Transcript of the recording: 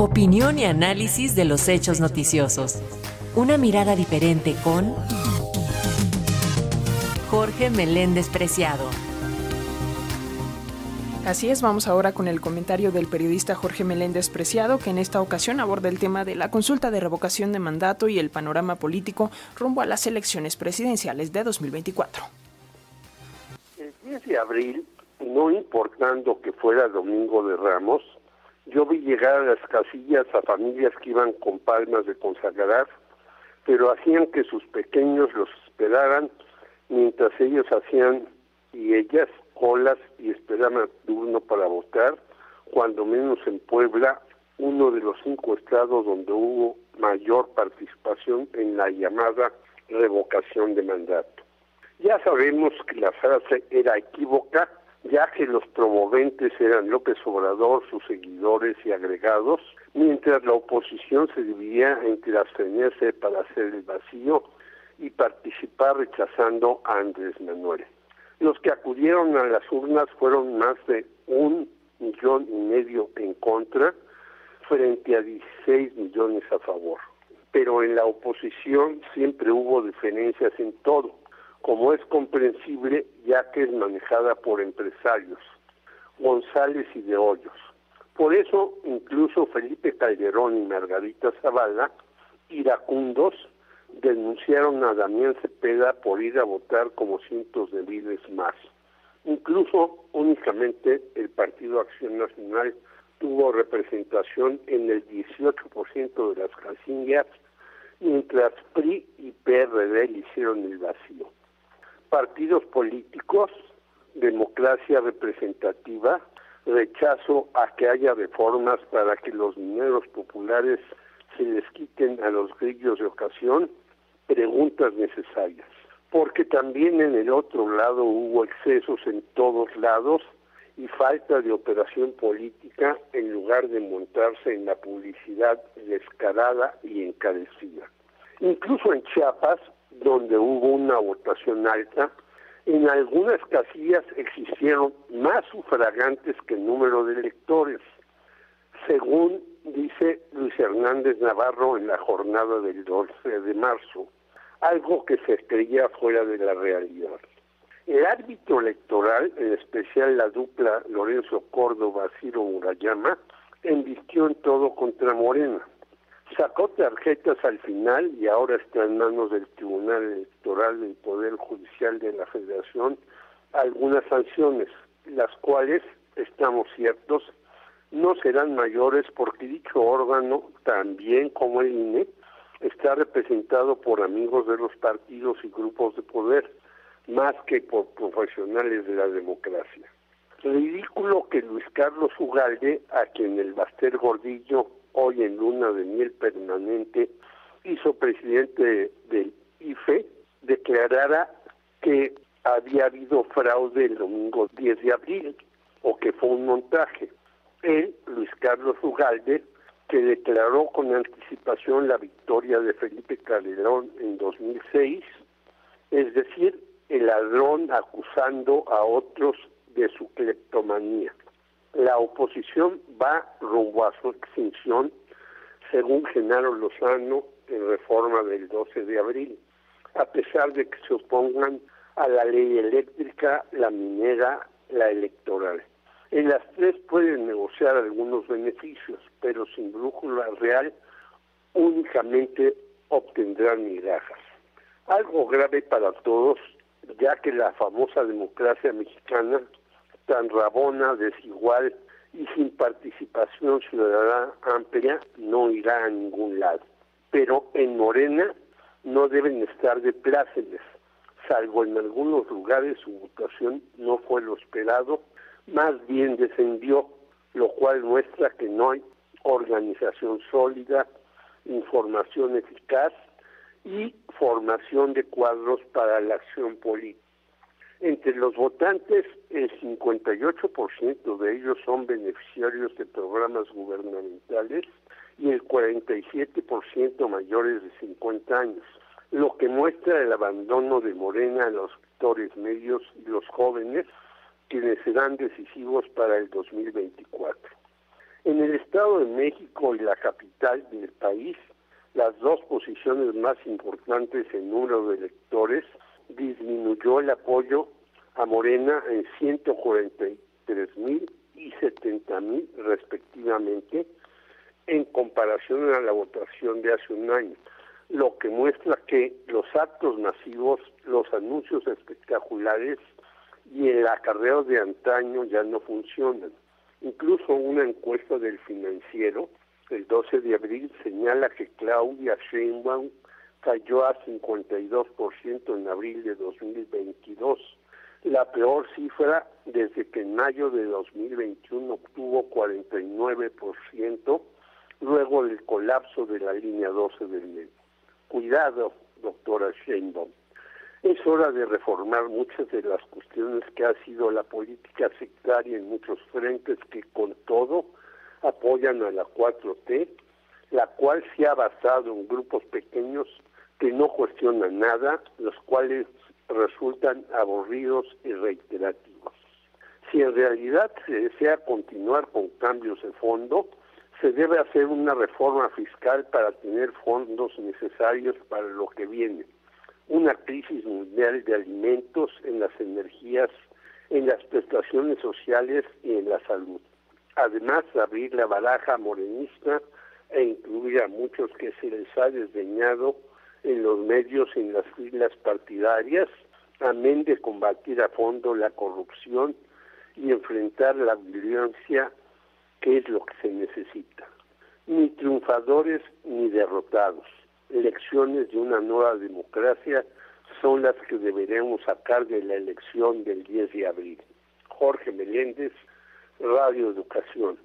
Opinión y análisis de los hechos noticiosos. Una mirada diferente con Jorge Meléndez Preciado. Así es, vamos ahora con el comentario del periodista Jorge Meléndez Preciado, que en esta ocasión aborda el tema de la consulta de revocación de mandato y el panorama político rumbo a las elecciones presidenciales de 2024. El 10 de abril, no importando que fuera Domingo de Ramos, yo vi llegar a las casillas a familias que iban con palmas de consagrar, pero hacían que sus pequeños los esperaran mientras ellos hacían y ellas colas y esperaban turno para votar, cuando menos en Puebla, uno de los cinco estados donde hubo mayor participación en la llamada revocación de mandato. Ya sabemos que la frase era equívoca, ya que los promoventes eran López Obrador, sus seguidores y agregados, mientras la oposición se dividía entre abstenerse para hacer el vacío y participar rechazando a Andrés Manuel. Los que acudieron a las urnas fueron más de un millón y medio en contra frente a 16 millones a favor. Pero en la oposición siempre hubo diferencias en todo, como es comprensible ya que es manejada por empresarios, González y de Hoyos. Por eso incluso Felipe Calderón y Margarita Zavala, iracundos, denunciaron a Damián Cepeda por ir a votar como cientos de miles más. Incluso únicamente el Partido Acción Nacional tuvo representación en el 18% de las casillas, mientras PRI y PRD le hicieron el vacío. Partidos políticos, democracia representativa, rechazo a que haya reformas para que los mineros populares se les quiten a los grillos de ocasión preguntas necesarias, porque también en el otro lado hubo excesos en todos lados y falta de operación política en lugar de montarse en la publicidad descarada y encarecida. Incluso en Chiapas, donde hubo una votación alta, en algunas casillas existieron más sufragantes que el número de electores, según dice Luis Hernández Navarro en la jornada del 12 de marzo algo que se creía fuera de la realidad. El árbitro electoral, en especial la dupla Lorenzo Córdoba-Ciro Murayama, embistió en todo contra Morena. Sacó tarjetas al final y ahora está en manos del Tribunal Electoral del Poder Judicial de la Federación algunas sanciones, las cuales, estamos ciertos, no serán mayores porque dicho órgano, también como el INE, está representado por amigos de los partidos y grupos de poder, más que por profesionales de la democracia. Ridículo que Luis Carlos Ugalde, a quien el Baster Gordillo, hoy en luna de miel permanente, hizo presidente del IFE, declarara que había habido fraude el domingo 10 de abril o que fue un montaje. Él, Luis Carlos Ugalde, que declaró con anticipación la victoria de Felipe Calderón en 2006, es decir, el ladrón acusando a otros de su cleptomanía. La oposición va rumbo a su extinción, según Genaro Lozano en reforma del 12 de abril, a pesar de que se opongan a la ley eléctrica, la minera, la electoral. En las tres pueden negociar algunos beneficios, pero sin brújula real únicamente obtendrán migajas. Algo grave para todos, ya que la famosa democracia mexicana, tan rabona, desigual y sin participación ciudadana amplia, no irá a ningún lado. Pero en Morena no deben estar de plácemes, salvo en algunos lugares su votación no fue lo esperado más bien descendió, lo cual muestra que no hay organización sólida, información eficaz y formación de cuadros para la acción política. Entre los votantes, el 58% de ellos son beneficiarios de programas gubernamentales y el 47% mayores de 50 años, lo que muestra el abandono de Morena a los sectores medios y los jóvenes quienes serán decisivos para el 2024. En el Estado de México y la capital del país, las dos posiciones más importantes en número de electores, disminuyó el apoyo a Morena en 143 mil y 70 mil respectivamente en comparación a la votación de hace un año, lo que muestra que los actos masivos, los anuncios espectaculares y el acarreo de antaño ya no funcionan. Incluso una encuesta del financiero el 12 de abril señala que Claudia Sheinbaum cayó a 52% en abril de 2022, la peor cifra desde que en mayo de 2021 obtuvo 49%, luego del colapso de la línea 12 del metro. Cuidado, doctora Sheinbaum. Es hora de reformar muchas de las cuestiones que ha sido la política sectaria en muchos frentes que con todo apoyan a la 4T, la cual se ha basado en grupos pequeños que no cuestionan nada, los cuales resultan aburridos y reiterativos. Si en realidad se desea continuar con cambios de fondo, se debe hacer una reforma fiscal para tener fondos necesarios para lo que viene. Una crisis mundial de alimentos, en las energías, en las prestaciones sociales y en la salud. Además, abrir la baraja morenista e incluir a muchos que se les ha desdeñado en los medios en las filas partidarias, amén de combatir a fondo la corrupción y enfrentar la violencia, que es lo que se necesita. Ni triunfadores ni derrotados. Elecciones de una nueva democracia son las que deberemos sacar de la elección del 10 de abril. Jorge Meléndez, Radio Educación.